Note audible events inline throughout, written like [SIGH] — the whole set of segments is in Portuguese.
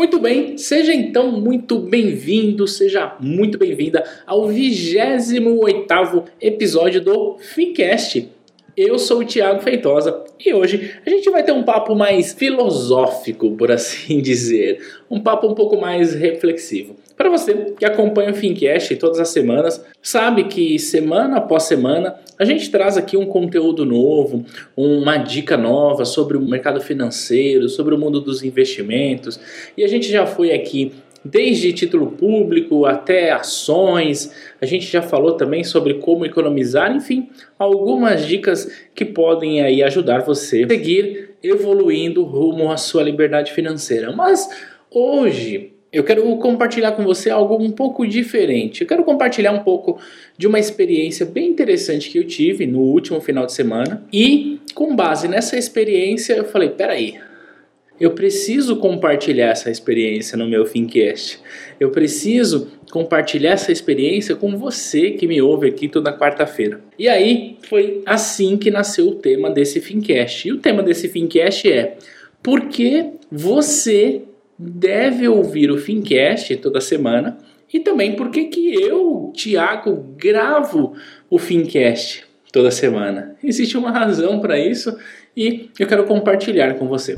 Muito bem, seja então muito bem-vindo, seja muito bem-vinda ao 28º episódio do Fincast. Eu sou o Thiago Feitosa e hoje a gente vai ter um papo mais filosófico, por assim [LAUGHS] dizer, um papo um pouco mais reflexivo. Para você que acompanha o Fincast todas as semanas, sabe que semana após semana a gente traz aqui um conteúdo novo, uma dica nova sobre o mercado financeiro, sobre o mundo dos investimentos, e a gente já foi aqui desde título público até ações. A gente já falou também sobre como economizar, enfim, algumas dicas que podem aí ajudar você a seguir evoluindo rumo à sua liberdade financeira. Mas hoje eu quero compartilhar com você algo um pouco diferente. Eu quero compartilhar um pouco de uma experiência bem interessante que eu tive no último final de semana. E com base nessa experiência, eu falei: peraí, eu preciso compartilhar essa experiência no meu Fincast. Eu preciso compartilhar essa experiência com você que me ouve aqui toda quarta-feira. E aí foi assim que nasceu o tema desse Fincast. E o tema desse Fincast é: por que você deve ouvir o Fincast toda semana e também porque que eu, Tiago, gravo o Fincast toda semana. Existe uma razão para isso e eu quero compartilhar com você.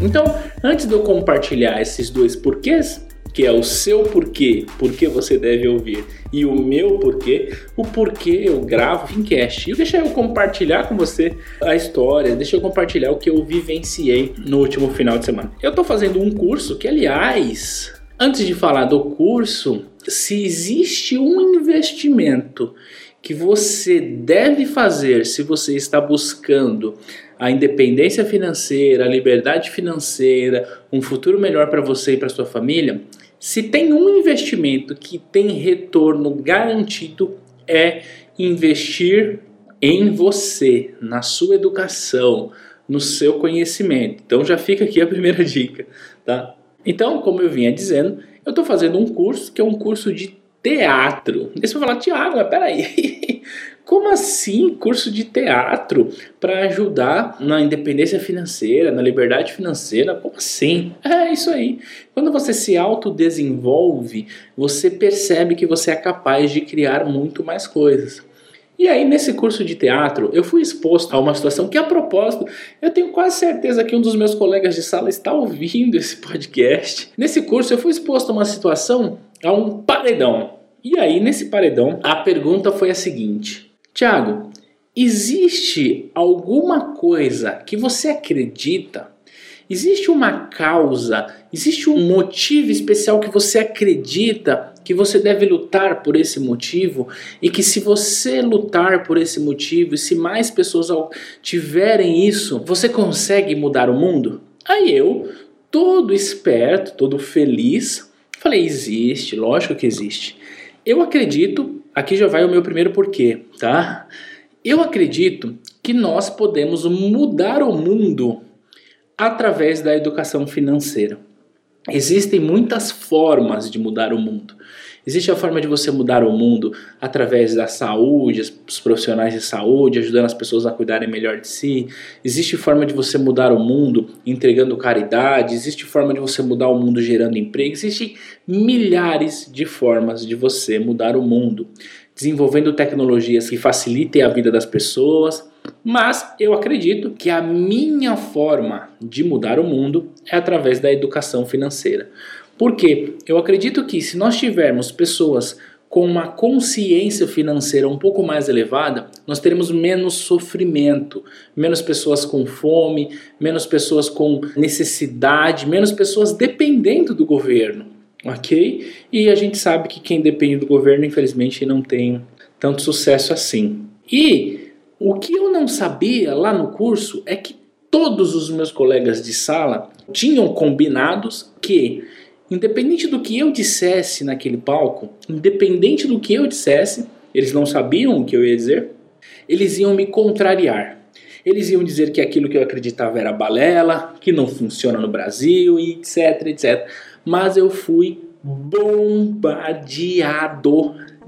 Então, antes de eu compartilhar esses dois porquês, que é o seu porquê, porquê você deve ouvir, e o meu porquê, o porquê eu gravo Fincast. E deixa eu compartilhar com você a história, deixa eu compartilhar o que eu vivenciei no último final de semana. Eu estou fazendo um curso que, aliás, antes de falar do curso, se existe um investimento que você deve fazer se você está buscando a independência financeira, a liberdade financeira, um futuro melhor para você e para sua família, se tem um investimento que tem retorno garantido é investir em você, na sua educação, no seu conhecimento. Então já fica aqui a primeira dica, tá? Então, como eu vinha dizendo, eu estou fazendo um curso que é um curso de teatro. Deixa eu falar, Tiago, mas peraí, [LAUGHS] como assim curso de teatro para ajudar na independência financeira, na liberdade financeira? Como assim? É isso aí. Quando você se autodesenvolve, você percebe que você é capaz de criar muito mais coisas. E aí, nesse curso de teatro, eu fui exposto a uma situação que, a propósito, eu tenho quase certeza que um dos meus colegas de sala está ouvindo esse podcast. Nesse curso, eu fui exposto a uma situação, a um paredão. E aí, nesse paredão, a pergunta foi a seguinte: Tiago, existe alguma coisa que você acredita? Existe uma causa, existe um motivo especial que você acredita que você deve lutar por esse motivo e que se você lutar por esse motivo e se mais pessoas tiverem isso, você consegue mudar o mundo? Aí eu, todo esperto, todo feliz, falei: existe, lógico que existe. Eu acredito Aqui já vai o meu primeiro porquê, tá? Eu acredito que nós podemos mudar o mundo através da educação financeira. Existem muitas formas de mudar o mundo. Existe a forma de você mudar o mundo através da saúde, os profissionais de saúde, ajudando as pessoas a cuidarem melhor de si. Existe forma de você mudar o mundo entregando caridade. Existe forma de você mudar o mundo gerando emprego. Existem milhares de formas de você mudar o mundo, desenvolvendo tecnologias que facilitem a vida das pessoas. Mas eu acredito que a minha forma de mudar o mundo é através da educação financeira. Porque eu acredito que se nós tivermos pessoas com uma consciência financeira um pouco mais elevada, nós teremos menos sofrimento, menos pessoas com fome, menos pessoas com necessidade, menos pessoas dependendo do governo, ok? E a gente sabe que quem depende do governo, infelizmente, não tem tanto sucesso assim. E o que eu não sabia lá no curso é que todos os meus colegas de sala tinham combinados que Independente do que eu dissesse naquele palco, independente do que eu dissesse, eles não sabiam o que eu ia dizer, eles iam me contrariar. Eles iam dizer que aquilo que eu acreditava era balela, que não funciona no Brasil, etc, etc. Mas eu fui bombardeado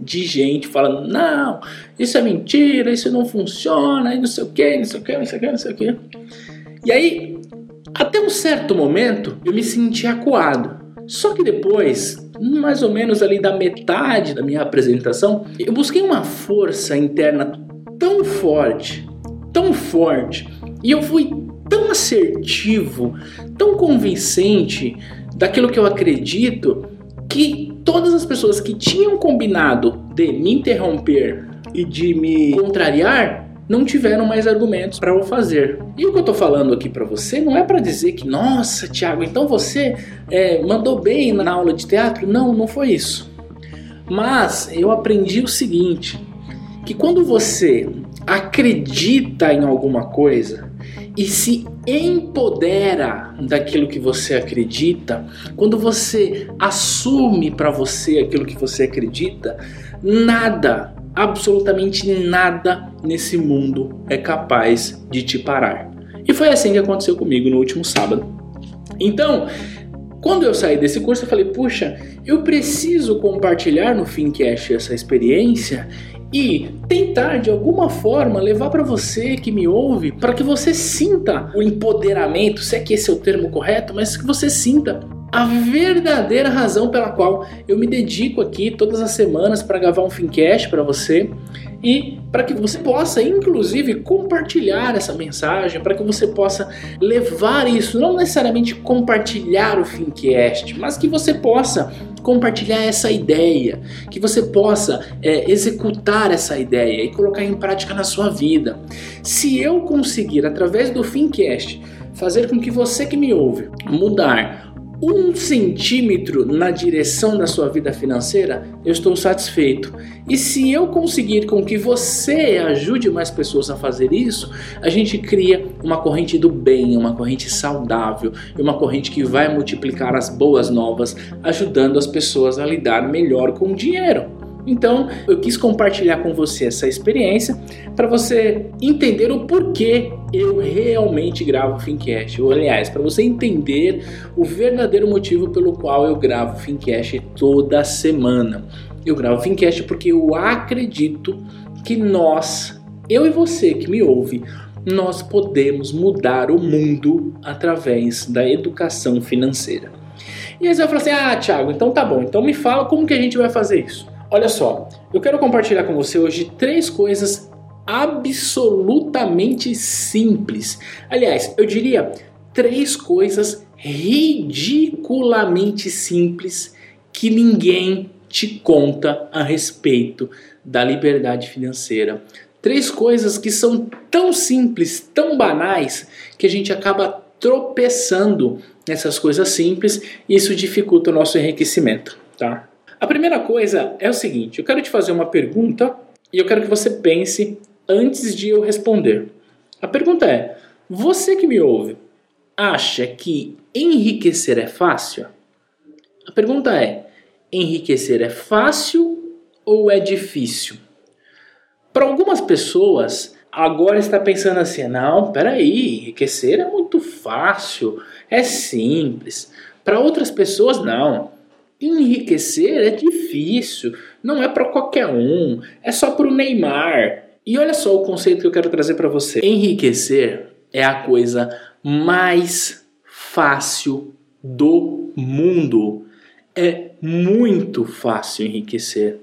de gente falando: não, isso é mentira, isso não funciona, e não sei o que, não sei o que, não sei o que, não sei o que. E aí, até um certo momento, eu me senti acuado. Só que depois, mais ou menos ali da metade da minha apresentação, eu busquei uma força interna tão forte, tão forte, e eu fui tão assertivo, tão convincente daquilo que eu acredito, que todas as pessoas que tinham combinado de me interromper e de me contrariar não tiveram mais argumentos para o fazer. E o que eu estou falando aqui para você não é para dizer que, nossa, Tiago, então você é, mandou bem na aula de teatro? Não, não foi isso. Mas eu aprendi o seguinte: que quando você acredita em alguma coisa e se empodera daquilo que você acredita, quando você assume para você aquilo que você acredita, nada absolutamente nada nesse mundo é capaz de te parar. E foi assim que aconteceu comigo no último sábado. Então, quando eu saí desse curso, eu falei: puxa, eu preciso compartilhar no Fincast essa experiência e tentar de alguma forma levar para você que me ouve, para que você sinta o empoderamento, se é que esse é o termo correto, mas que você sinta a verdadeira razão pela qual eu me dedico aqui todas as semanas para gravar um Fincast para você e para que você possa, inclusive, compartilhar essa mensagem, para que você possa levar isso, não necessariamente compartilhar o Fincast, mas que você possa compartilhar essa ideia, que você possa é, executar essa ideia e colocar em prática na sua vida. Se eu conseguir, através do Fincast, fazer com que você que me ouve mudar um centímetro na direção da sua vida financeira, eu estou satisfeito. E se eu conseguir com que você ajude mais pessoas a fazer isso, a gente cria uma corrente do bem, uma corrente saudável uma corrente que vai multiplicar as boas novas, ajudando as pessoas a lidar melhor com o dinheiro. Então, eu quis compartilhar com você essa experiência para você entender o porquê eu realmente gravo o Fincast. Ou, aliás, para você entender o verdadeiro motivo pelo qual eu gravo o Fincast toda semana. Eu gravo o Fincast porque eu acredito que nós, eu e você que me ouve, nós podemos mudar o mundo através da educação financeira. E aí você vai falar assim: ah, Thiago, então tá bom, então me fala como que a gente vai fazer isso. Olha só, eu quero compartilhar com você hoje três coisas absolutamente simples. Aliás, eu diria três coisas ridiculamente simples que ninguém te conta a respeito da liberdade financeira. Três coisas que são tão simples, tão banais, que a gente acaba tropeçando nessas coisas simples e isso dificulta o nosso enriquecimento, tá? A primeira coisa é o seguinte: eu quero te fazer uma pergunta e eu quero que você pense antes de eu responder. A pergunta é: você que me ouve acha que enriquecer é fácil? A pergunta é: enriquecer é fácil ou é difícil? Para algumas pessoas, agora está pensando assim: não, peraí, enriquecer é muito fácil, é simples. Para outras pessoas, não enriquecer é difícil, não é para qualquer um, é só para o Neymar. E olha só o conceito que eu quero trazer para você. Enriquecer é a coisa mais fácil do mundo. É muito fácil enriquecer.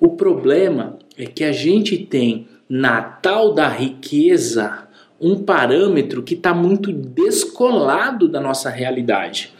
O problema é que a gente tem na tal da riqueza um parâmetro que está muito descolado da nossa realidade.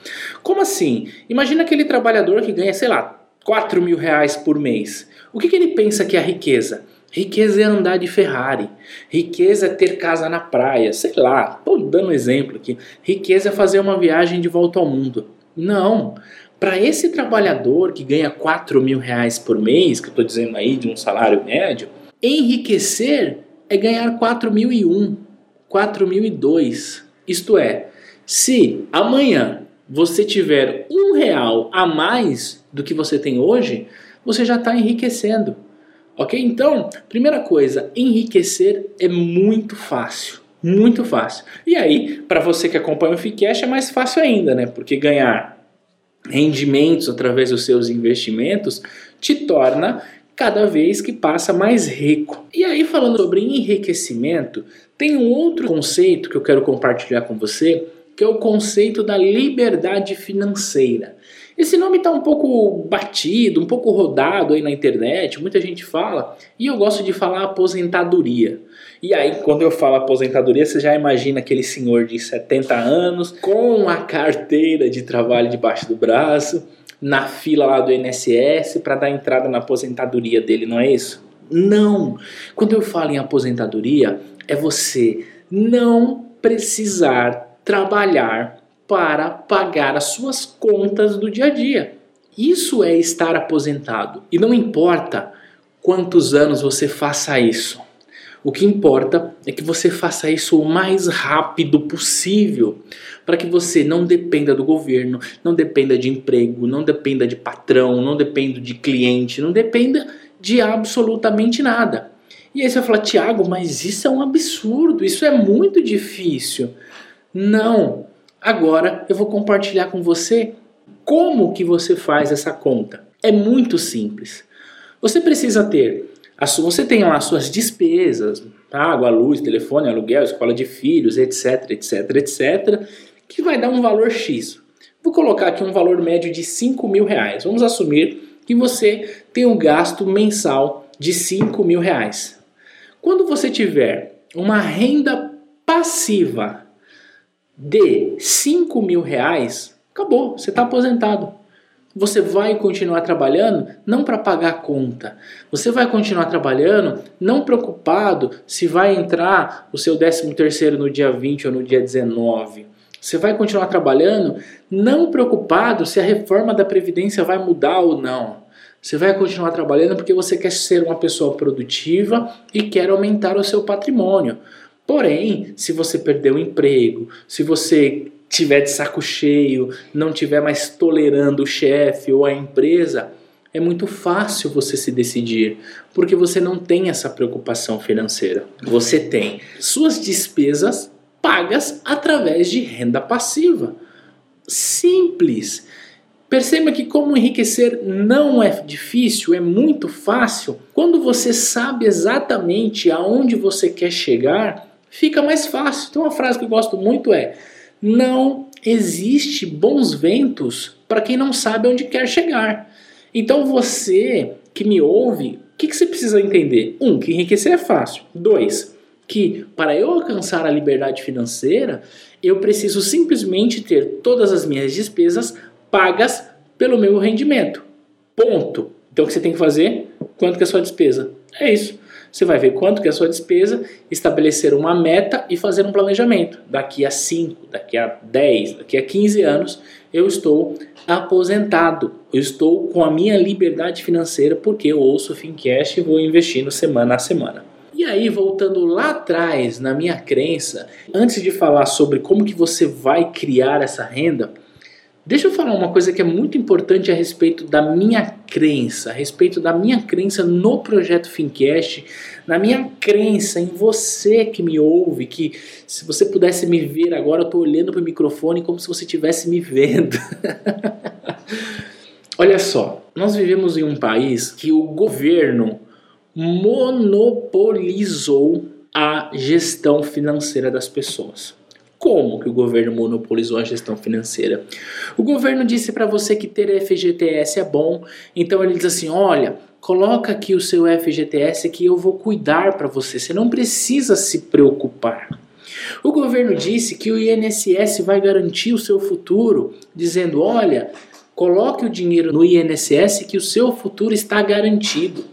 Como assim? Imagina aquele trabalhador que ganha, sei lá, 4 mil reais por mês. O que, que ele pensa que é riqueza? Riqueza é andar de Ferrari. Riqueza é ter casa na praia. Sei lá, estou dando um exemplo aqui. Riqueza é fazer uma viagem de volta ao mundo. Não. Para esse trabalhador que ganha 4 mil reais por mês, que eu estou dizendo aí de um salário médio, enriquecer é ganhar 4 mil e um. 4002. Isto é, se amanhã você tiver um real a mais do que você tem hoje, você já está enriquecendo. Ok? Então, primeira coisa, enriquecer é muito fácil. Muito fácil. E aí, para você que acompanha o Ficash, é mais fácil ainda, né? Porque ganhar rendimentos através dos seus investimentos te torna cada vez que passa mais rico. E aí, falando sobre enriquecimento, tem um outro conceito que eu quero compartilhar com você, que é o conceito da liberdade financeira. Esse nome está um pouco batido, um pouco rodado aí na internet, muita gente fala, e eu gosto de falar aposentadoria. E aí, quando eu falo aposentadoria, você já imagina aquele senhor de 70 anos com a carteira de trabalho debaixo do braço, na fila lá do INSS para dar entrada na aposentadoria dele, não é isso? Não! Quando eu falo em aposentadoria, é você não precisar trabalhar para pagar as suas contas do dia a dia. Isso é estar aposentado. E não importa quantos anos você faça isso. O que importa é que você faça isso o mais rápido possível, para que você não dependa do governo, não dependa de emprego, não dependa de patrão, não dependa de cliente, não dependa de absolutamente nada. E aí você vai falar, Tiago, mas isso é um absurdo, isso é muito difícil. Não, Agora eu vou compartilhar com você como que você faz essa conta. É muito simples. Você precisa ter, você tem lá as suas despesas, água, luz, telefone, aluguel, escola de filhos, etc, etc, etc, que vai dar um valor X. Vou colocar aqui um valor médio de 5 mil reais. Vamos assumir que você tem um gasto mensal de 5 mil reais. Quando você tiver uma renda passiva de 5 mil reais, acabou, você está aposentado. Você vai continuar trabalhando não para pagar a conta. Você vai continuar trabalhando não preocupado se vai entrar o seu 13 terceiro no dia 20 ou no dia 19. Você vai continuar trabalhando não preocupado se a reforma da Previdência vai mudar ou não. Você vai continuar trabalhando porque você quer ser uma pessoa produtiva e quer aumentar o seu patrimônio. Porém, se você perder o emprego, se você tiver de saco cheio, não tiver mais tolerando o chefe ou a empresa, é muito fácil você se decidir, porque você não tem essa preocupação financeira. Você tem suas despesas pagas através de renda passiva. Simples. Perceba que como enriquecer não é difícil, é muito fácil. Quando você sabe exatamente aonde você quer chegar, fica mais fácil. Então, uma frase que eu gosto muito é: Não existe bons ventos para quem não sabe onde quer chegar. Então, você que me ouve, o que, que você precisa entender? Um, que enriquecer é fácil. Dois, que para eu alcançar a liberdade financeira, eu preciso simplesmente ter todas as minhas despesas pagas pelo meu rendimento. Ponto. Então o que você tem que fazer? Quanto que é a sua despesa? É isso. Você vai ver quanto que é a sua despesa, estabelecer uma meta e fazer um planejamento. Daqui a 5, daqui a 10, daqui a 15 anos, eu estou aposentado. Eu estou com a minha liberdade financeira porque eu ouço o Fincast e vou investindo semana a semana. E aí, voltando lá atrás na minha crença, antes de falar sobre como que você vai criar essa renda, Deixa eu falar uma coisa que é muito importante a respeito da minha crença, a respeito da minha crença no projeto Fincast, na minha crença em você que me ouve, que se você pudesse me ver agora, eu estou olhando para o microfone como se você estivesse me vendo. [LAUGHS] Olha só, nós vivemos em um país que o governo monopolizou a gestão financeira das pessoas. Como que o governo monopolizou a gestão financeira? O governo disse para você que ter FGTS é bom, então ele diz assim: olha, coloca aqui o seu FGTS que eu vou cuidar para você, você não precisa se preocupar. O governo disse que o INSS vai garantir o seu futuro, dizendo: olha, coloque o dinheiro no INSS que o seu futuro está garantido.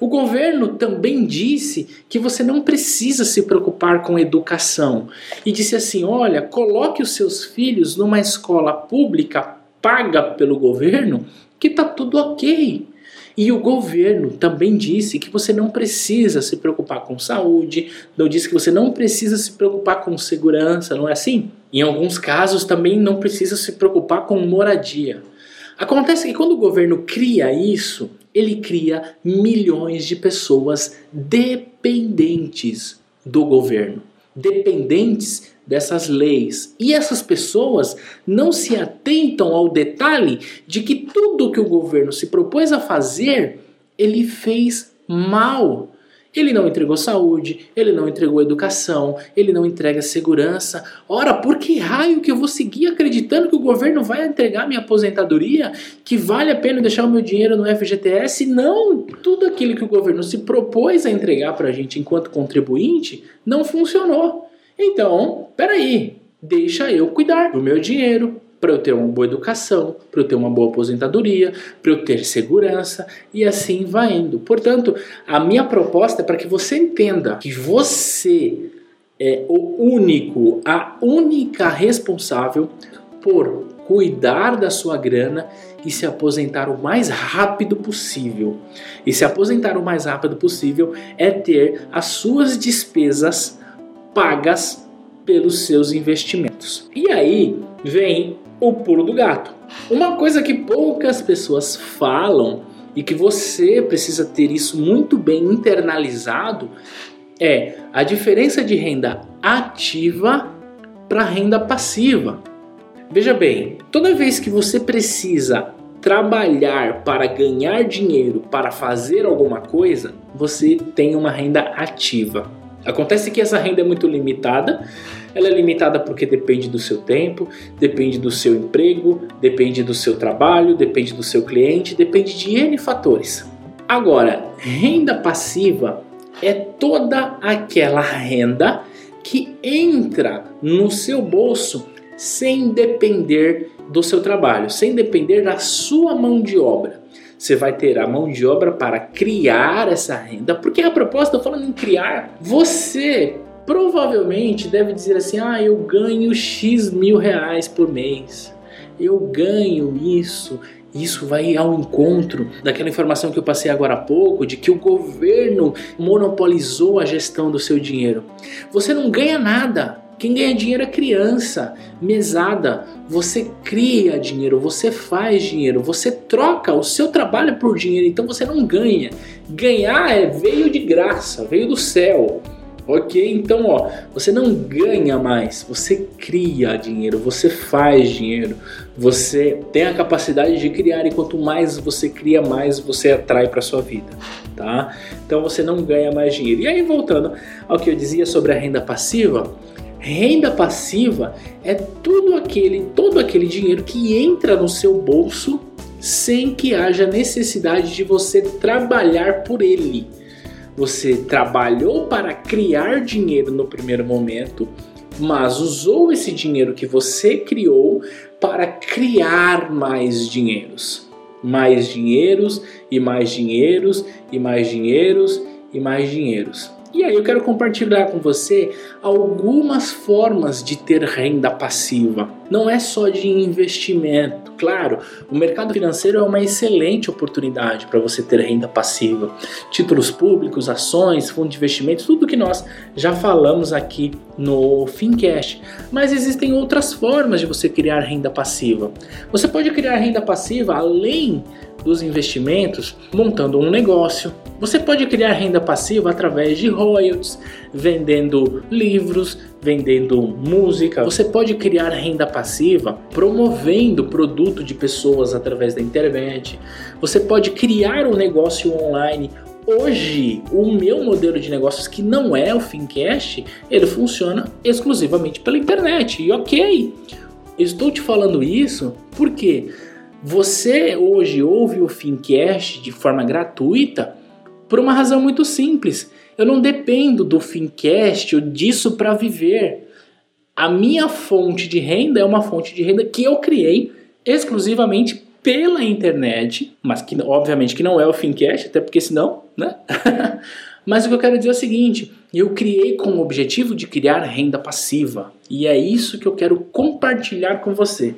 O governo também disse que você não precisa se preocupar com educação e disse assim: olha, coloque os seus filhos numa escola pública paga pelo governo, que está tudo ok. E o governo também disse que você não precisa se preocupar com saúde, não disse que você não precisa se preocupar com segurança, não é assim? Em alguns casos também não precisa se preocupar com moradia. Acontece que quando o governo cria isso, ele cria milhões de pessoas dependentes do governo, dependentes dessas leis. E essas pessoas não se atentam ao detalhe de que tudo que o governo se propôs a fazer, ele fez mal. Ele não entregou saúde, ele não entregou educação, ele não entrega segurança. Ora, por que raio que eu vou seguir acreditando que o governo vai entregar minha aposentadoria? Que vale a pena deixar o meu dinheiro no FGTS? Não! Tudo aquilo que o governo se propôs a entregar para a gente enquanto contribuinte não funcionou. Então, peraí, deixa eu cuidar do meu dinheiro, para eu ter uma boa educação, para eu ter uma boa aposentadoria, para eu ter segurança e assim vai indo. Portanto, a minha proposta é para que você entenda que você é o único, a única responsável por cuidar da sua grana e se aposentar o mais rápido possível. E se aposentar o mais rápido possível é ter as suas despesas pagas pelos seus investimentos. E aí vem o pulo do gato. Uma coisa que poucas pessoas falam e que você precisa ter isso muito bem internalizado é a diferença de renda ativa para renda passiva. Veja bem, toda vez que você precisa trabalhar para ganhar dinheiro, para fazer alguma coisa, você tem uma renda ativa. Acontece que essa renda é muito limitada. Ela é limitada porque depende do seu tempo, depende do seu emprego, depende do seu trabalho, depende do seu cliente, depende de N fatores. Agora, renda passiva é toda aquela renda que entra no seu bolso sem depender do seu trabalho, sem depender da sua mão de obra. Você vai ter a mão de obra para criar essa renda, porque a proposta, falando em criar, você provavelmente deve dizer assim: ah, eu ganho X mil reais por mês, eu ganho isso. Isso vai ao encontro daquela informação que eu passei agora há pouco, de que o governo monopolizou a gestão do seu dinheiro. Você não ganha nada, quem ganha dinheiro é criança, mesada. Você cria dinheiro, você faz dinheiro, você troca o seu trabalho por dinheiro, então você não ganha. Ganhar é veio de graça, veio do céu. Ok? Então, ó, você não ganha mais, você cria dinheiro, você faz dinheiro, você tem a capacidade de criar e quanto mais você cria, mais você atrai para sua vida, tá? Então você não ganha mais dinheiro. E aí voltando ao que eu dizia sobre a renda passiva, Renda passiva é tudo aquele, todo aquele dinheiro que entra no seu bolso sem que haja necessidade de você trabalhar por ele. Você trabalhou para criar dinheiro no primeiro momento, mas usou esse dinheiro que você criou para criar mais dinheiros. Mais dinheiros e mais dinheiros e mais dinheiros e mais dinheiros. E aí eu quero compartilhar com você algumas formas de ter renda passiva. Não é só de investimento. Claro, o mercado financeiro é uma excelente oportunidade para você ter renda passiva. Títulos públicos, ações, fundos de investimentos, tudo que nós já falamos aqui no Fincast. Mas existem outras formas de você criar renda passiva. Você pode criar renda passiva além dos investimentos montando um negócio. Você pode criar renda passiva através de royalties, vendendo livros, vendendo música. Você pode criar renda passiva promovendo produto de pessoas através da internet. Você pode criar um negócio online Hoje, o meu modelo de negócios, que não é o Fincast, ele funciona exclusivamente pela internet. E ok, estou te falando isso porque você hoje ouve o Fincast de forma gratuita por uma razão muito simples. Eu não dependo do Fincast ou disso para viver. A minha fonte de renda é uma fonte de renda que eu criei exclusivamente pela internet, mas que obviamente que não é o Fincast, até porque senão, né? [LAUGHS] mas o que eu quero dizer é o seguinte, eu criei com o objetivo de criar renda passiva. E é isso que eu quero compartilhar com você.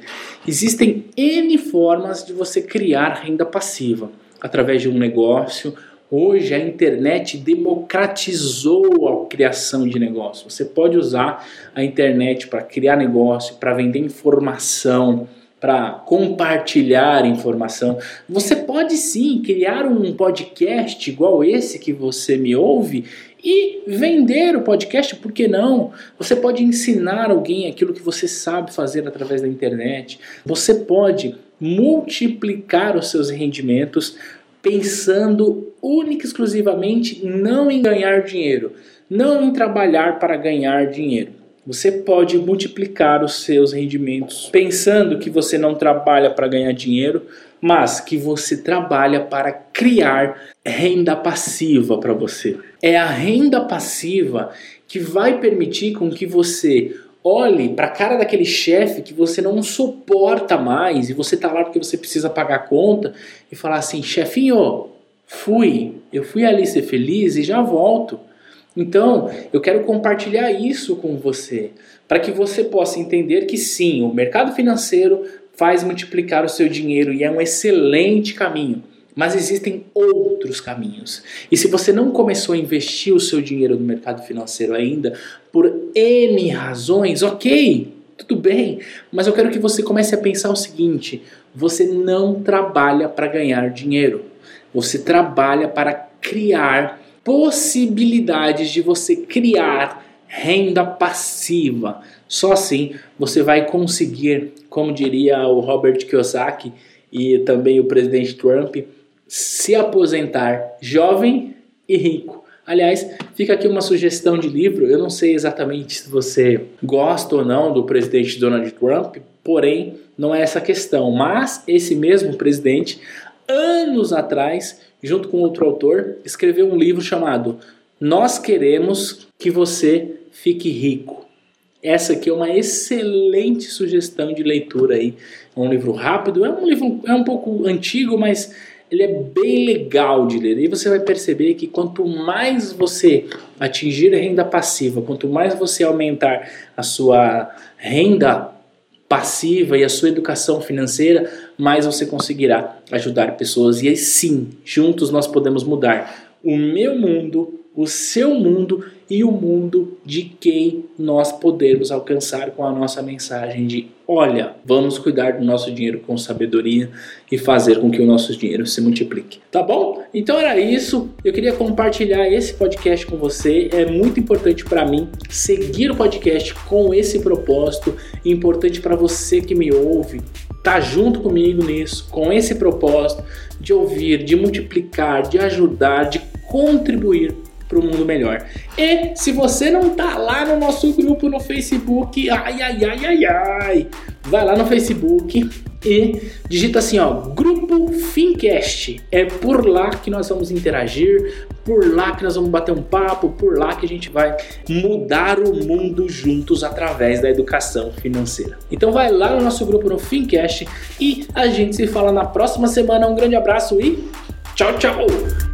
Existem N formas de você criar renda passiva através de um negócio. Hoje a internet democratizou a criação de negócio. Você pode usar a internet para criar negócio, para vender informação, para compartilhar informação. Você pode sim criar um podcast igual esse que você me ouve e vender o podcast, por que não? Você pode ensinar alguém aquilo que você sabe fazer através da internet. Você pode multiplicar os seus rendimentos pensando única e exclusivamente não em ganhar dinheiro, não em trabalhar para ganhar dinheiro. Você pode multiplicar os seus rendimentos pensando que você não trabalha para ganhar dinheiro, mas que você trabalha para criar renda passiva para você. É a renda passiva que vai permitir com que você olhe para a cara daquele chefe que você não suporta mais e você tá lá porque você precisa pagar a conta e falar assim: "Chefinho, fui, eu fui ali ser feliz e já volto". Então, eu quero compartilhar isso com você, para que você possa entender que sim, o mercado financeiro faz multiplicar o seu dinheiro e é um excelente caminho. Mas existem outros caminhos. E se você não começou a investir o seu dinheiro no mercado financeiro ainda, por N razões, ok, tudo bem. Mas eu quero que você comece a pensar o seguinte: você não trabalha para ganhar dinheiro. Você trabalha para criar possibilidades de você criar renda passiva. Só assim você vai conseguir, como diria o Robert Kiyosaki e também o presidente Trump, se aposentar jovem e rico. Aliás, fica aqui uma sugestão de livro. Eu não sei exatamente se você gosta ou não do presidente Donald Trump, porém, não é essa a questão. Mas esse mesmo presidente, anos atrás, junto com outro autor, escreveu um livro chamado Nós Queremos que Você Fique Rico. Essa aqui é uma excelente sugestão de leitura aí. É um livro rápido, é um livro é um pouco antigo, mas ele é bem legal de ler. E você vai perceber que quanto mais você atingir a renda passiva, quanto mais você aumentar a sua renda passiva e a sua educação financeira, mais você conseguirá ajudar pessoas. E aí sim, juntos nós podemos mudar o meu mundo, o seu mundo e o mundo de quem nós podemos alcançar com a nossa mensagem de olha, vamos cuidar do nosso dinheiro com sabedoria e fazer com que o nosso dinheiro se multiplique. Tá bom? Então era isso. Eu queria compartilhar esse podcast com você. É muito importante para mim seguir o podcast com esse propósito, importante para você que me ouve tá junto comigo nisso, com esse propósito de ouvir, de multiplicar, de ajudar, de contribuir para um mundo melhor. E se você não tá lá no nosso grupo no Facebook, ai ai ai ai ai, vai lá no Facebook e digita assim, ó, Grupo Fincast. É por lá que nós vamos interagir, por lá que nós vamos bater um papo, por lá que a gente vai mudar o mundo juntos através da educação financeira. Então vai lá no nosso grupo no Fincast e a gente se fala na próxima semana. Um grande abraço e tchau, tchau!